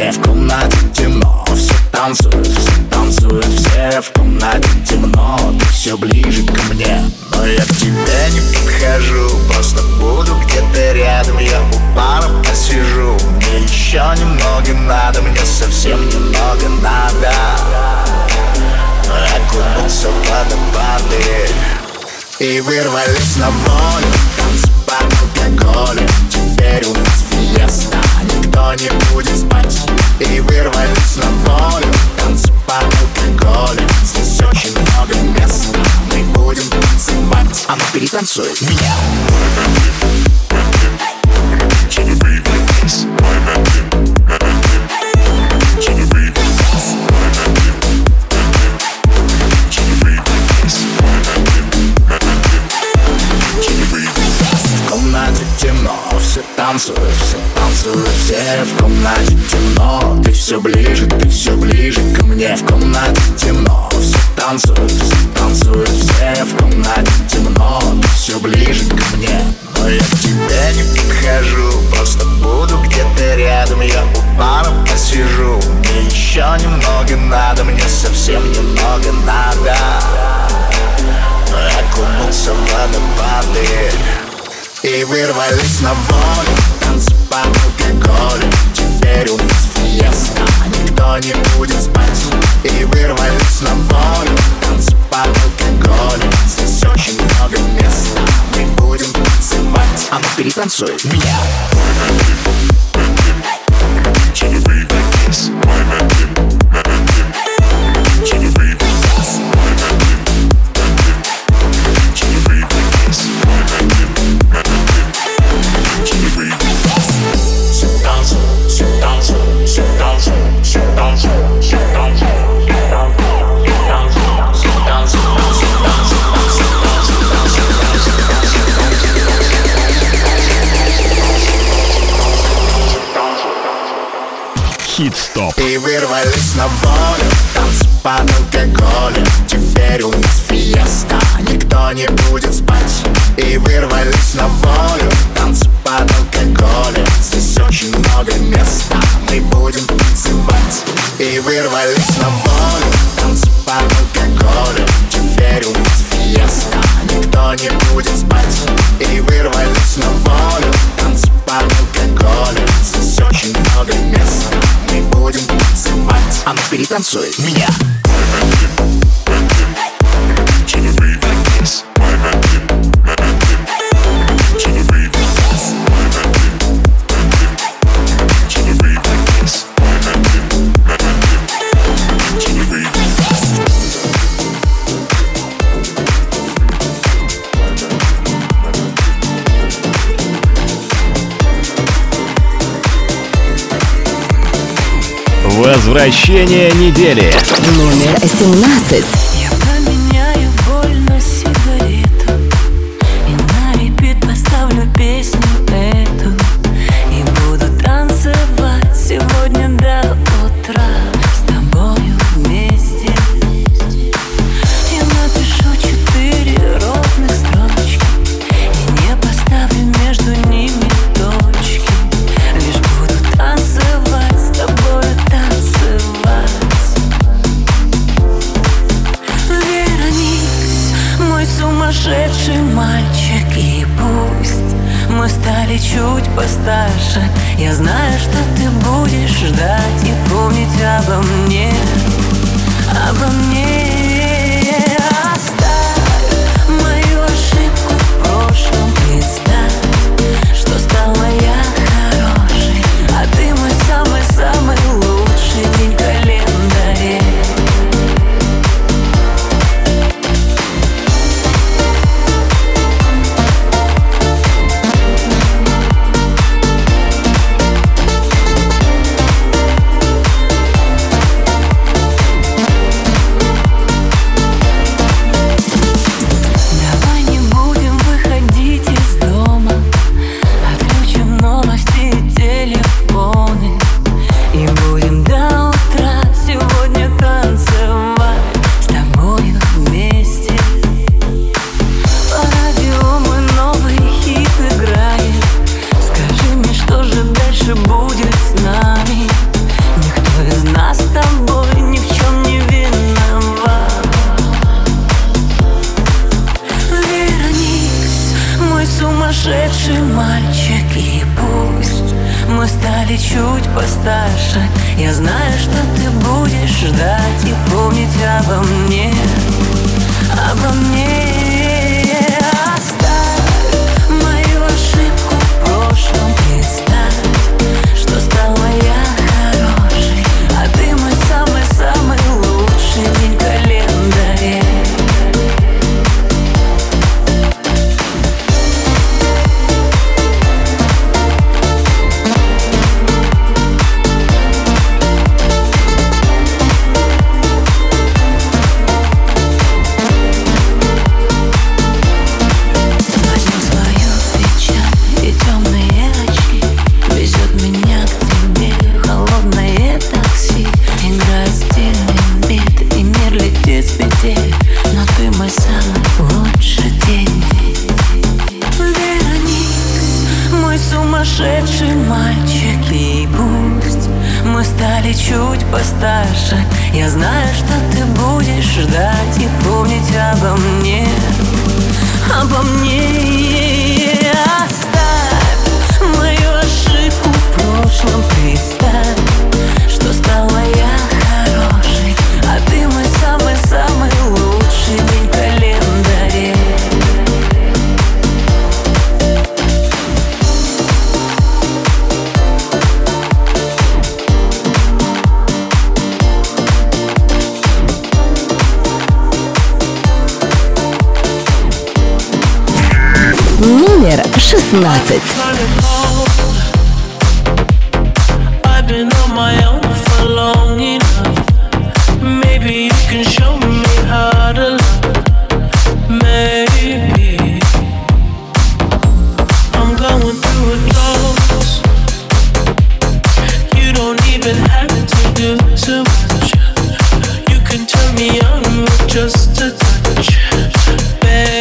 Мне В комнате темно, все танцуют, все танцуют, все в комнате темно. Ты все ближе ко мне, но я к тебе не подхожу. Просто буду где-то рядом, я у пара посижу. Мне еще немного надо, мне совсем немного надо. Окунуться в водопады И вырвались на волю. Танцы под алкоголем Теперь у нас фиеста Никто не будет спать. И вырвались на волю Танцы под алкоголем Здесь очень много места Мы будем танцевать. А ну перетанцуй меня To the комнате темно, все танцуют, все все в комнате. Темно Ты все ближе, ты все ближе ко мне. В комнате темно, все танцуют, все танцуют, все в комнате. Темно Ты все ближе ко мне, но я к тебе не подхожу Просто буду где-то рядом, я у бара посижу Мне еще немного надо, мне совсем немного надо. Окунуться в водопады И вырвались на волю Танцы под алкоголем Теперь у нас фиеста Никто не будет спать И вырвались на волю Танцы под алкоголем Здесь очень много места Мы будем танцевать А ну перетанцуй. Меня не будет спать. И вырвались на волю Танцы под алкоголем. Здесь очень много места Мы будем танцевать. И вырвались на волю Танцы под алкоголем. Теперь у нас фиеста Никто не будет спать. И вырвались на волю Танцы под алкоголем. Здесь очень много места Мы будем танцевать. А ну перетанцуй. Меня Возвращение недели. Номер 17. Touch, baby.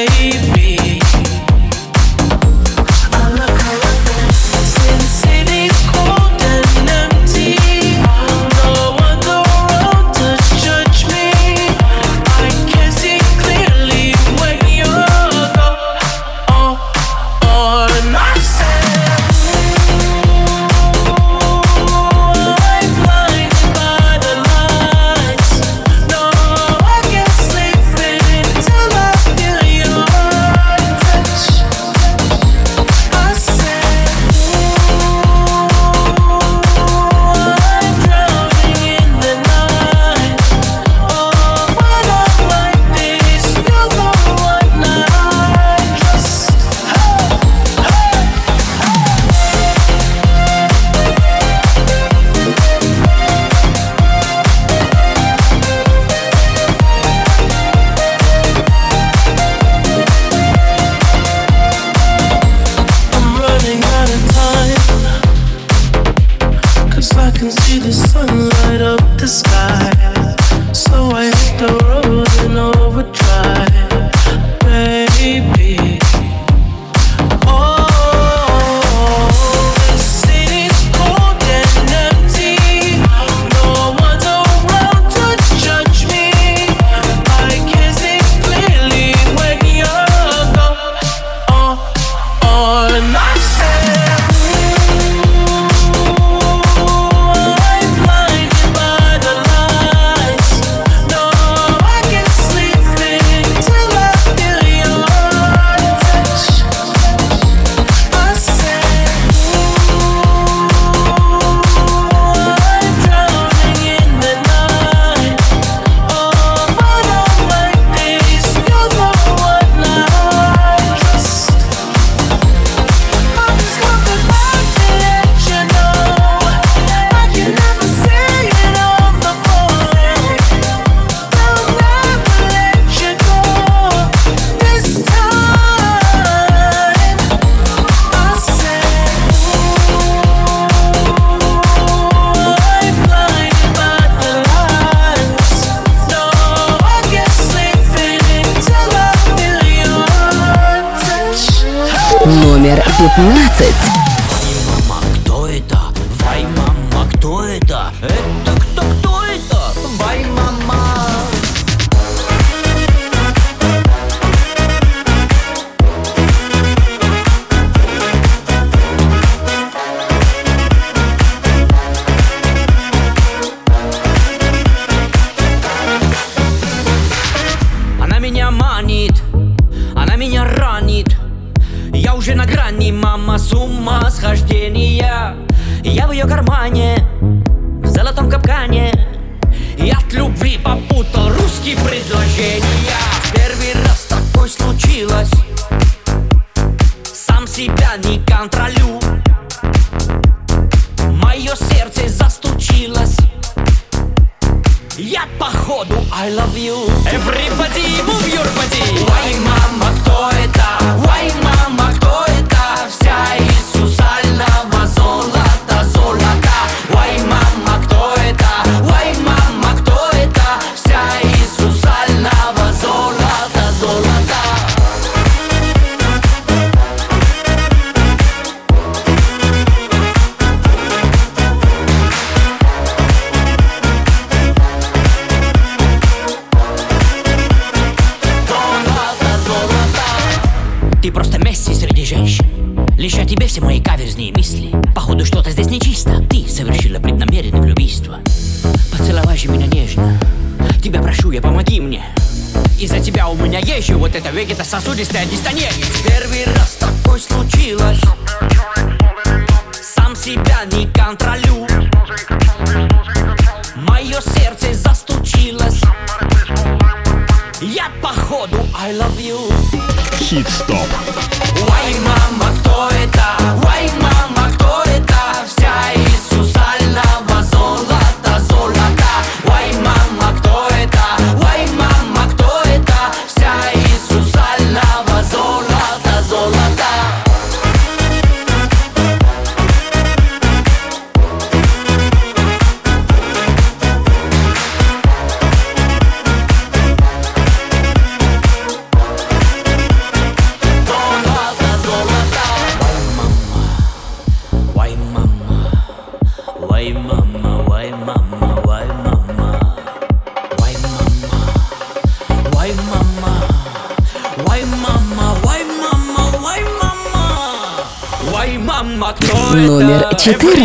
Vegetä saa sudista ja niistä.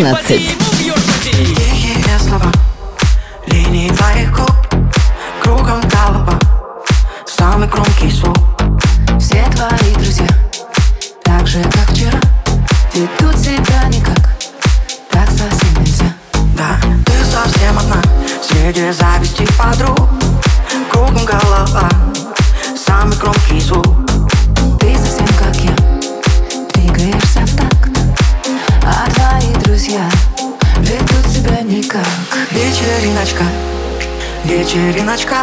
11. вечериночка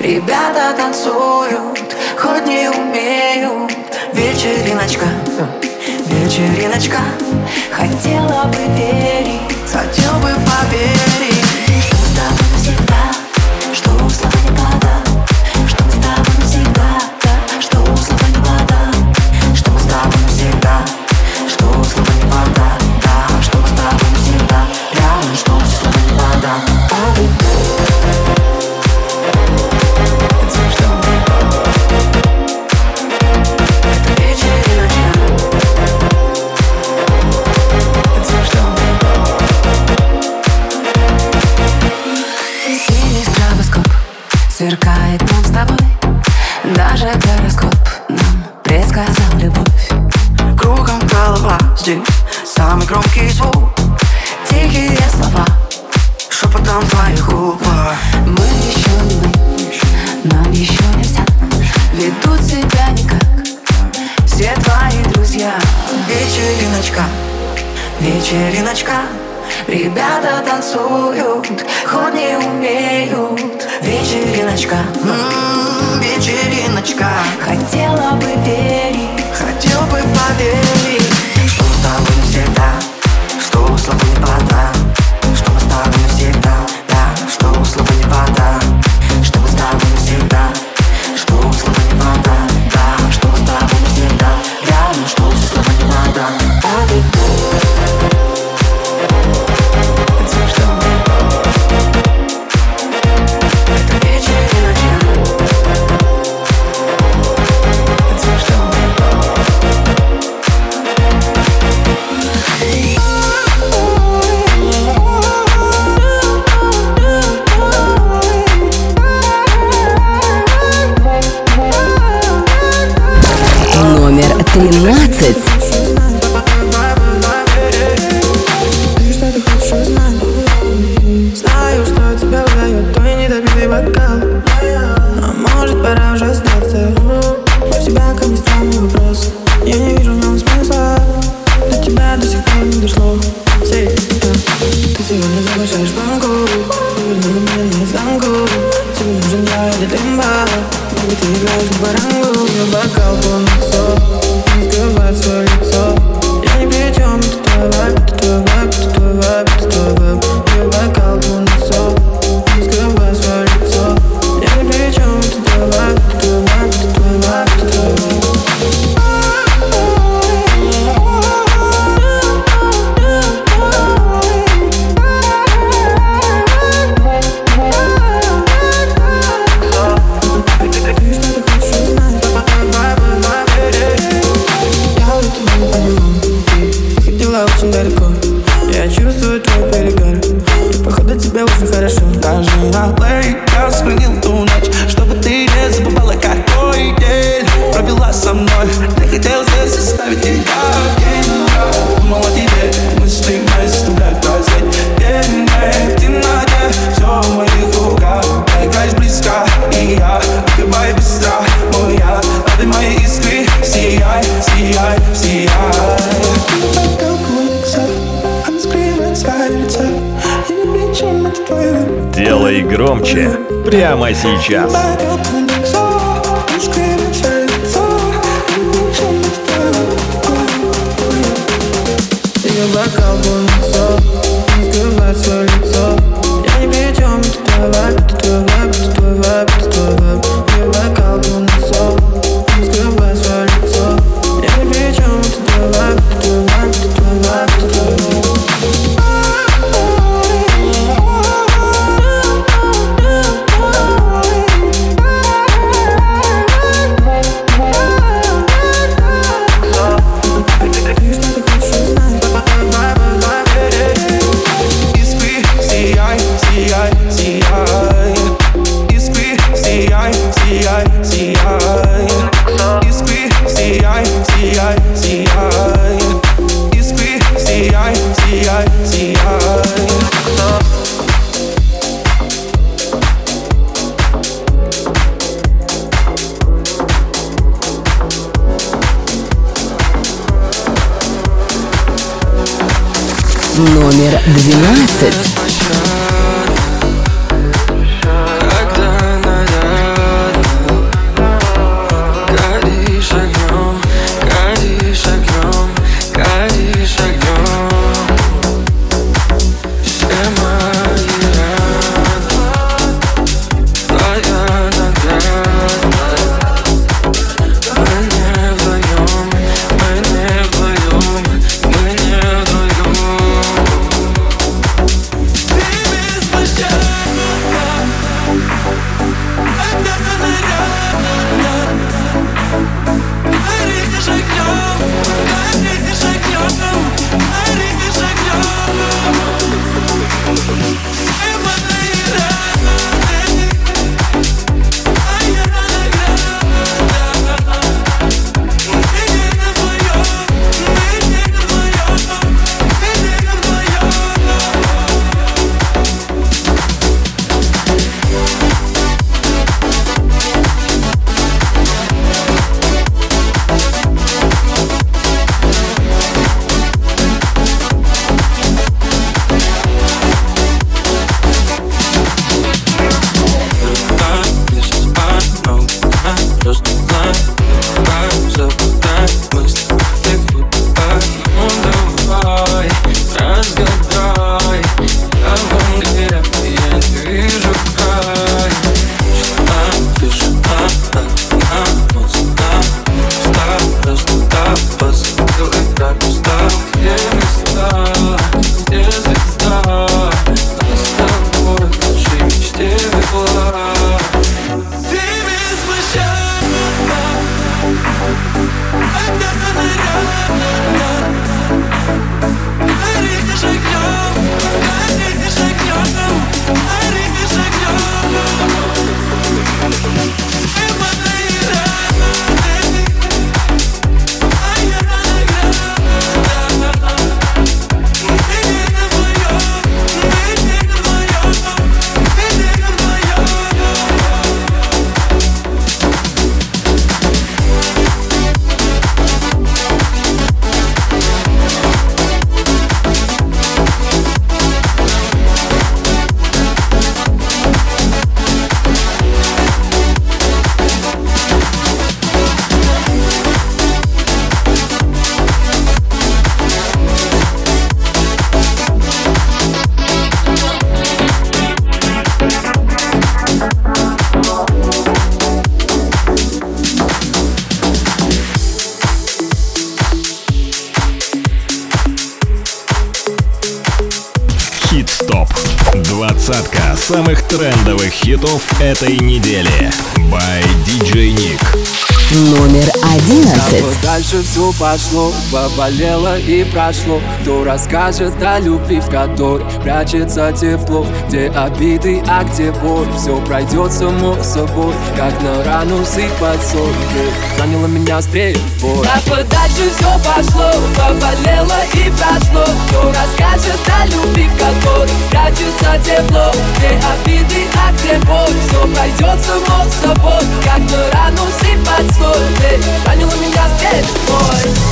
Ребята танцуют, хоть не умеют. Вечериночка, вечериночка Хотела бы верить, хотел бы поверить. Плей прямо сейчас. Этой недели. By DJ Nick. Номер одиннадцать. Вот дальше все пошло, поболело и прошло Кто расскажет о любви, в которой прячется тепло Где обиды, а где боль Все пройдет само собой Как на рану сыпать соль Ты ранила меня стрельбой Так вот дальше все пошло, поболело и прошло. Кто расскажет о любви, в которой прячется тепло Где обиды, а где боль. Все пройдет само собой Как на рану сыпать соль ранила меня стрельбой Ты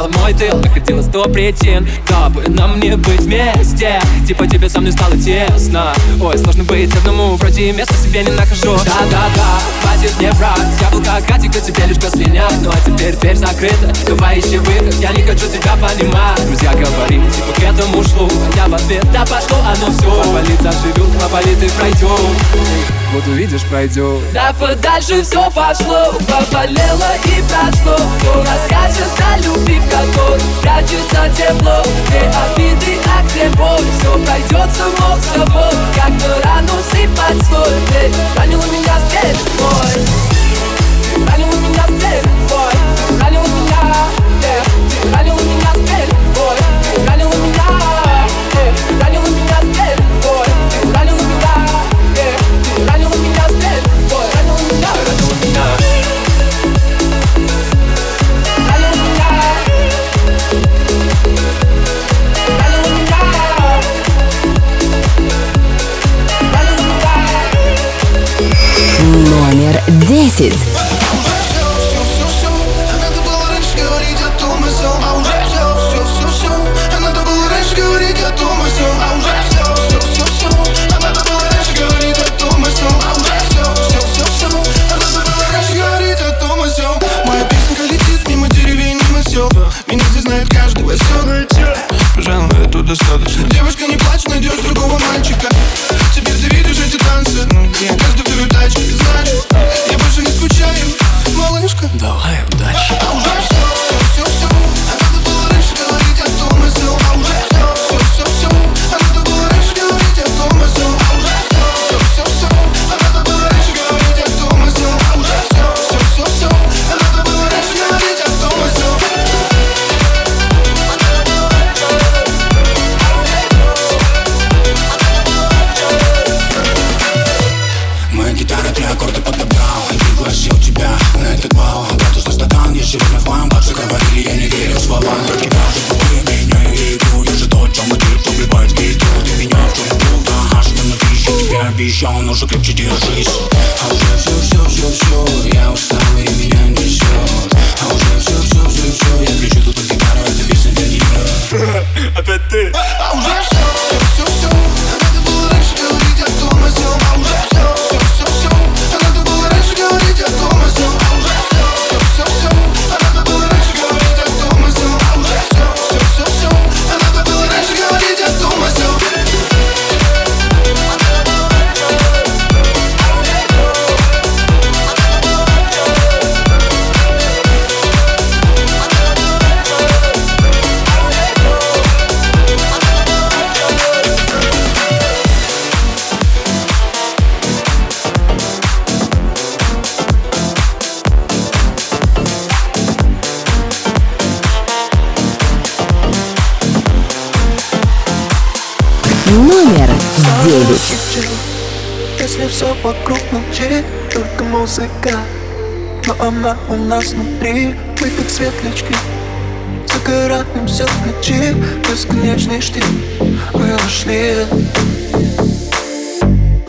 Tell him deal сто причин, дабы нам не быть вместе Типа тебе со мной стало тесно. Ой, сложно быть одному, вроде места себе не нахожу. Да-да-да, хватит мне врать. Я был как Атика, тебе лишь слинять Ну а теперь дверь закрыта, давай ищи выход. Я не хочу тебя понимать. Друзья говорили, типа к этому шло. А я в ответ, да пошло оно все Поболит заживет, поболит и пройдет Вот увидишь, пройдет Так вот дальше все пошло. Поболело и прошло. Кто расскажет о любви, в которой прячется тепло. Где обиды, а где боль Все пройдет само собой. Как на рану сыпать соль Ты ранила меня стрельбой Ты Номер десять. все вокруг молчит Только музыка. Но она у нас внутри Мы как светлячки. Загорать нам все в ночи Бесконечный штиль. Мы ушли.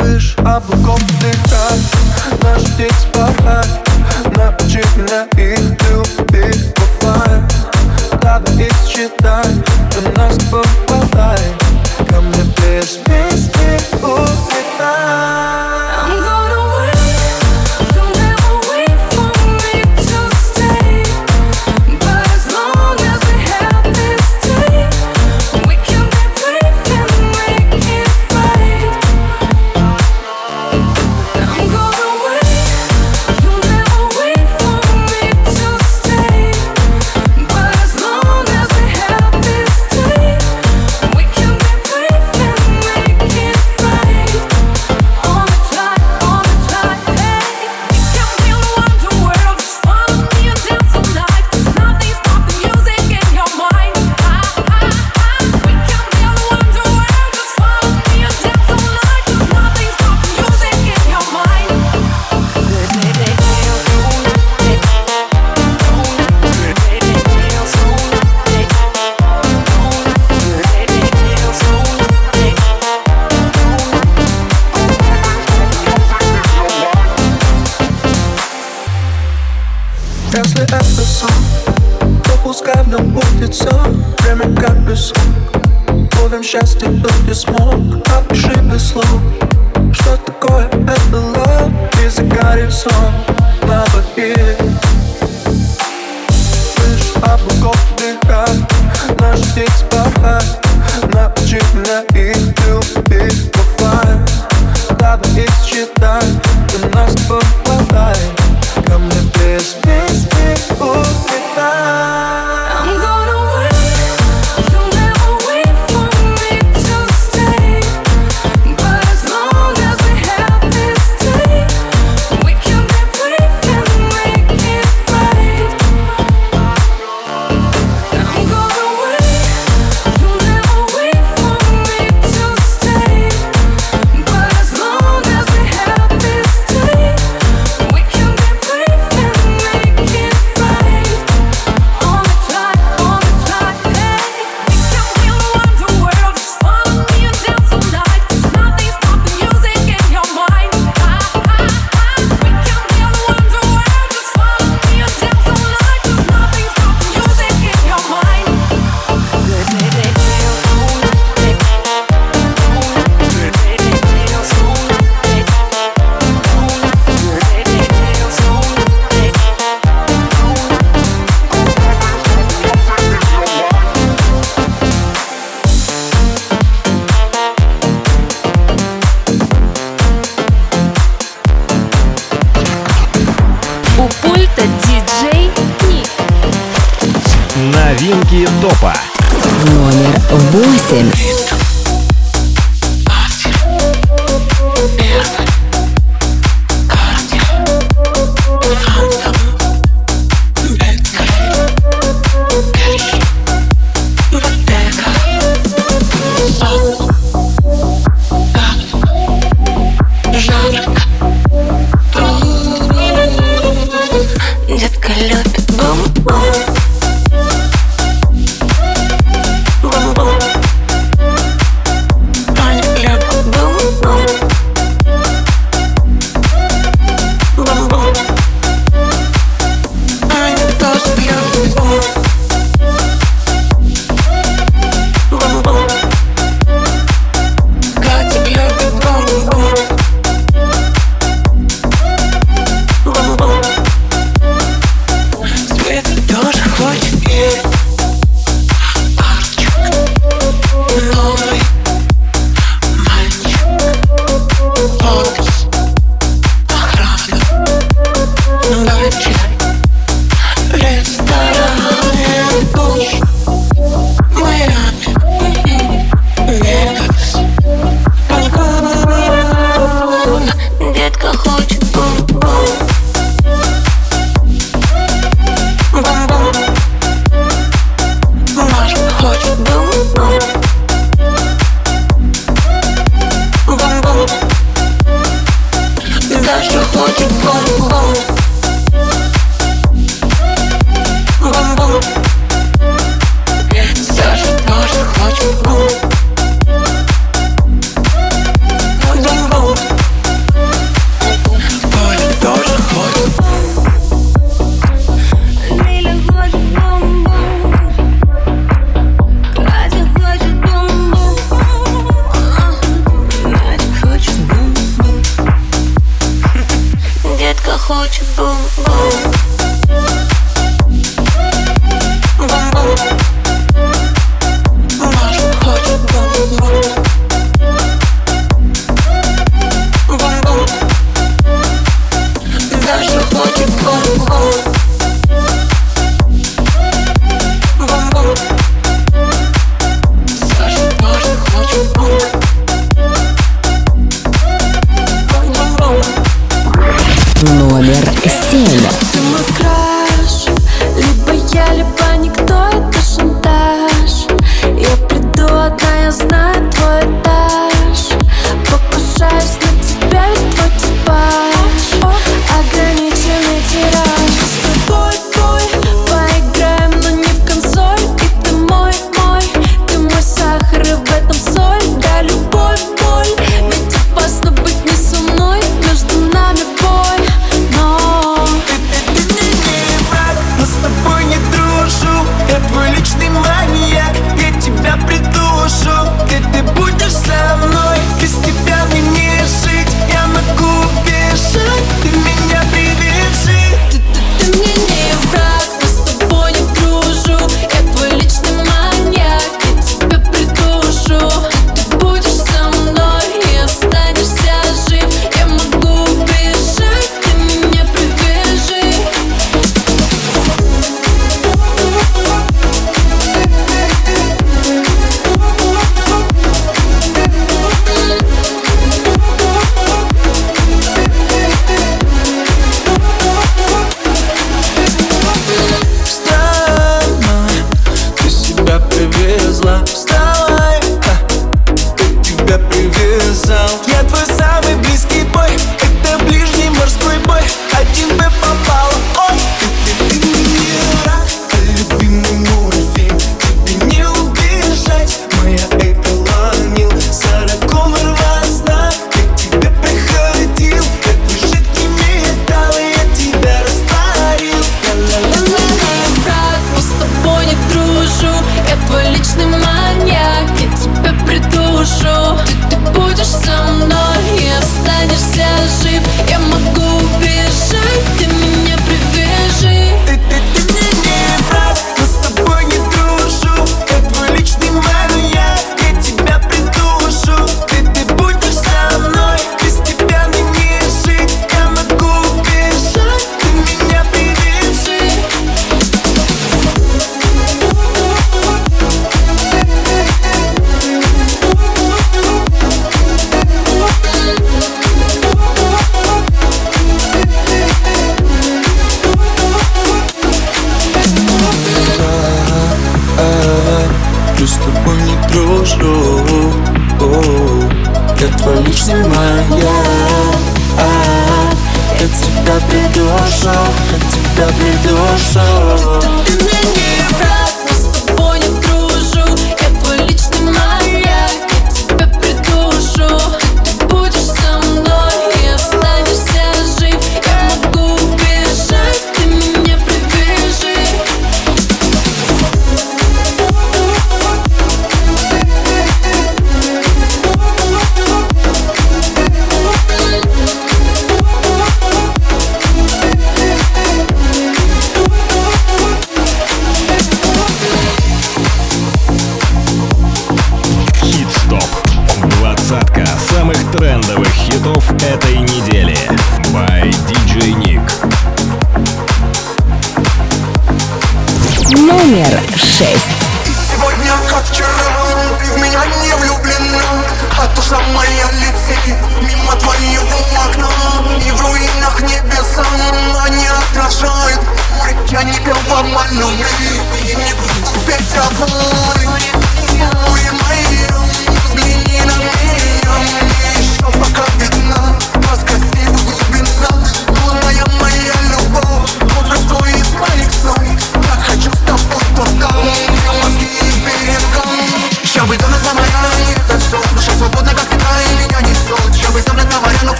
Лишь облаком дыхать Наш день порвать Научи меня их любить Бывает. Надо их считать ты нас попадай, Ко мне без вместе star. Словим счастье, был не смог Опиши без слов, что такое это love И за горизонт голови Слышь, облаков вдыхай, наш день спахай Научи меня их любить, бывай Давай их считай, ты нас попадай Ко мне без песни улетай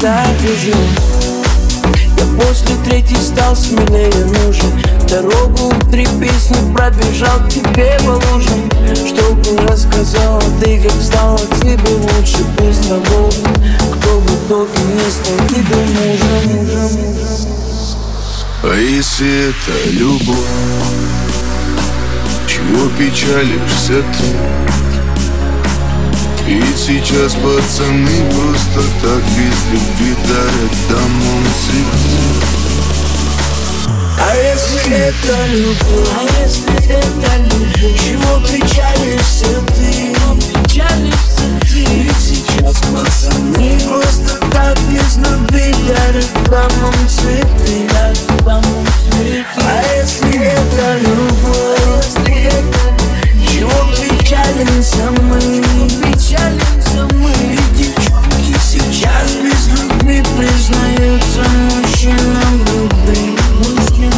завяжу Я после третьей стал смелее нужен Дорогу в три песни пробежал к тебе по луже Чтобы рассказал, ты, как стала тебе лучше без того, кто бы только не стал тебе мужем, мужем. А если это любовь, чего печалишься ты? И сейчас пацаны просто так без любви дарят домом цветы А если это любовь? А если это любовь? Чего печалишься ты? Чего печалишься ты? И сейчас пацаны просто так без любви дарят домом цветы Дарят домом цветы А если это любовь? А если это любовь? Чего печалимся мы? печалимся мы И девчонки сейчас без любви признаются мужчинам любви любви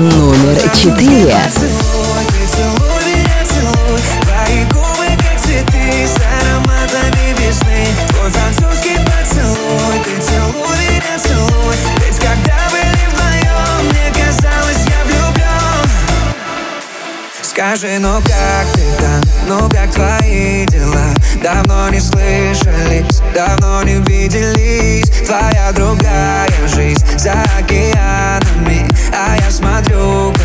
Номер четыре. Скажи, ну как ты там, ну как твои дела? Давно не слышались, давно не виделись. Твоя другая жизнь за океанами А я смотрю, как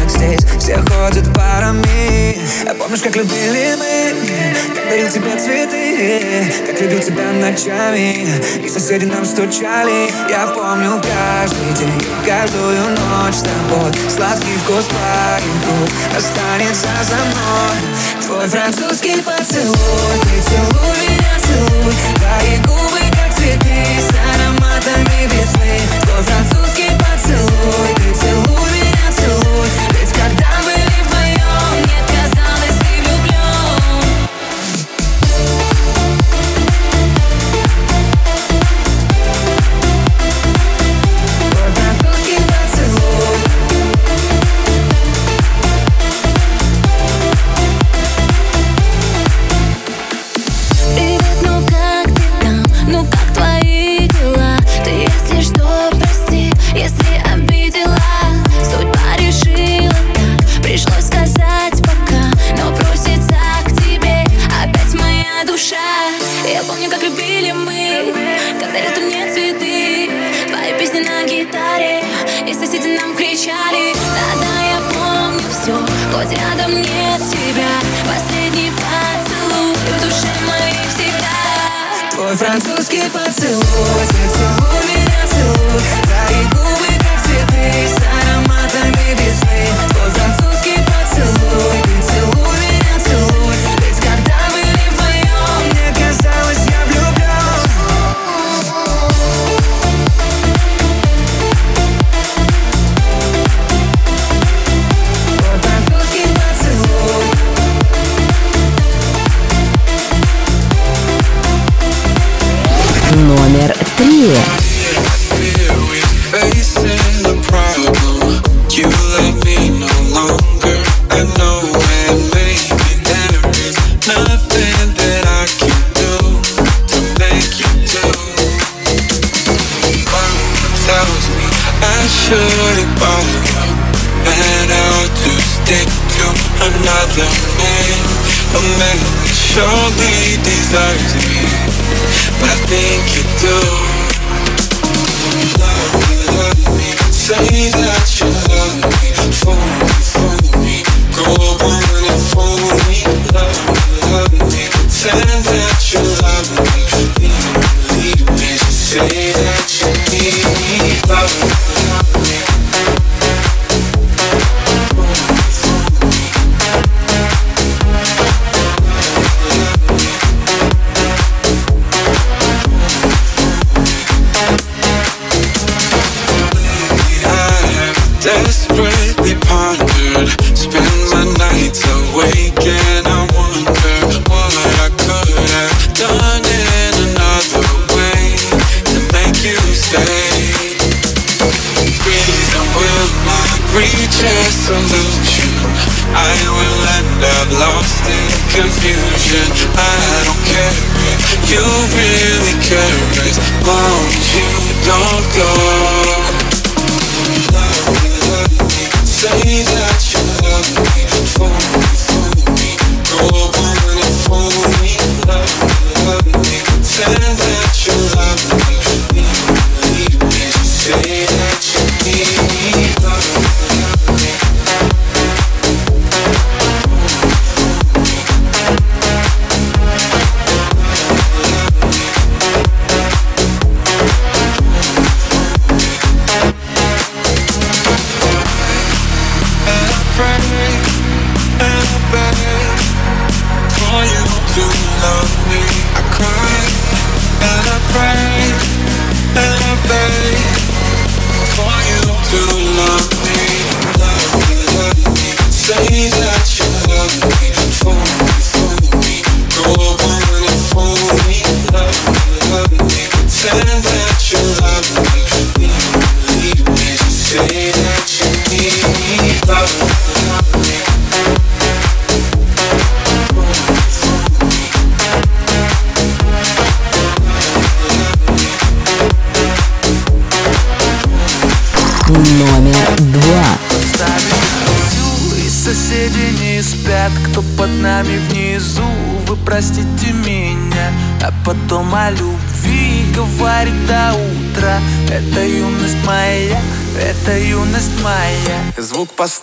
все ходят парами. А помнишь, как любили мы? Как дарил тебе цветы Как любил тебя ночами. И соседи нам стучали. Я помню каждый день Каждую ночь с тобой. Сладкий вкус твоих Останется за мной. Твой французский поцелуй Ты целуй меня, целуй. Твои губы, как цветы.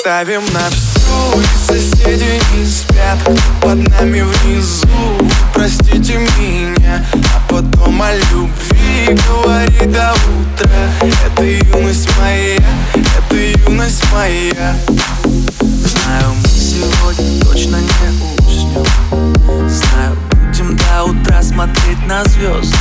Звук поставим на всю Соседи не спят, под нами внизу. Простите меня А потом о любви говорит до утра. Это юность моя, это юность моя. Знаю, мы сегодня точно не уснем. Знаю, будем до утра смотреть на звезды.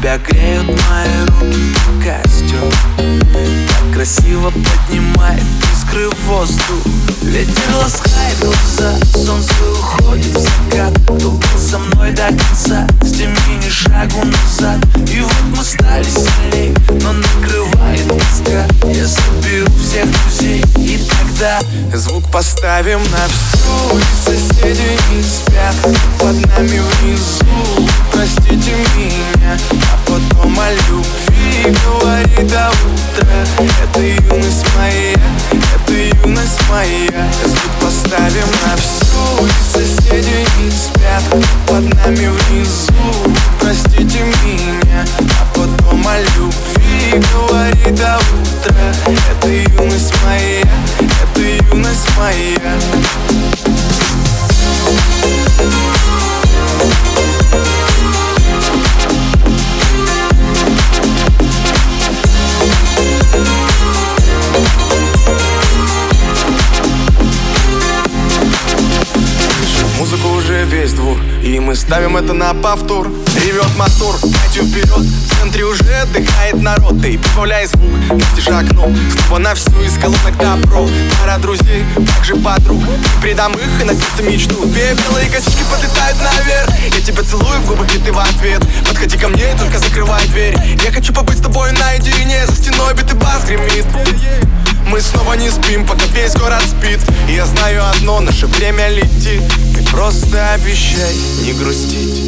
Тебя греют мои руки костюм Так красиво поднимает искры в воздух. Ветер ласкает глаза, солнце уходит в закат. Кто был со мной до конца, с теми ни шагу назад. И вот мы стали сильней, но накрывает тоска. Я соберу всех друзей и тогда Звук поставим на всю, и соседи не спят повтор. Ревет мотор, дайте вперед В центре уже отдыхает народ. Ты прибавляй звук, настежь окно. Снова на всю из колонок добро. Пара друзей, также подруг. Придам их и на сердце мечту. Две белые косички подлетают наверх. Я тебя целую в губы, и ты в ответ. Подходи ко мне и только закрывай дверь. Я хочу побыть с тобой наедине. За стеной битый бас гремит. Мы снова не спим, пока весь город спит. И я знаю одно, наше время летит. Ты просто обещай не грустить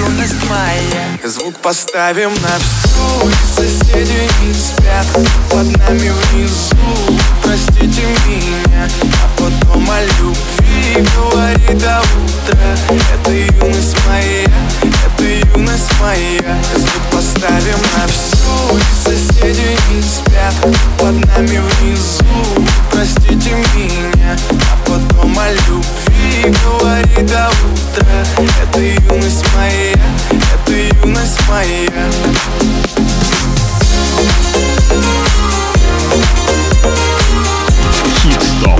моя. Звук поставим на всю. Соседи не спят Под нами внизу, простите меня А потом о любви говорит до утра. Это юность моя, это юность моя. Звук поставим на всю. Соседи не спят Под нами внизу, простите меня А потом о любви говорит до утра Это юность моя, это юность моя Хит-стоп.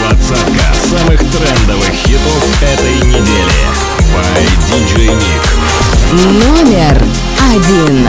Двадцатка самых трендовых хитов этой недели. By DJ Nick. Номер один.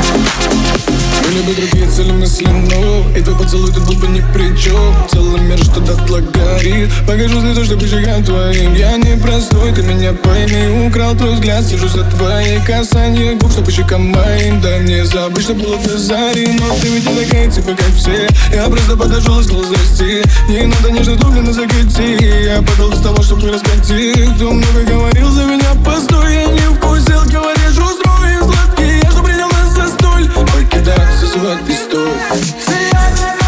Были бы другие цели мысли, но И твой поцелуй тут был бы ни при чем Целый мир что-то горит Покажу звезду, что щекам твоим. Я не простой, ты меня пойми. Украл твой взгляд, сижу за твои касания Губ, что щекам моим. Дай мне забыть, что было до зари Но ты ведь не такая, типа как все. Я просто подошел и сказал здрасте Не надо нежно дублено закати Я подал с того, чтобы раскати Кто много говорил за меня, постой Я не вкусил, говоришь, Покидаться с этой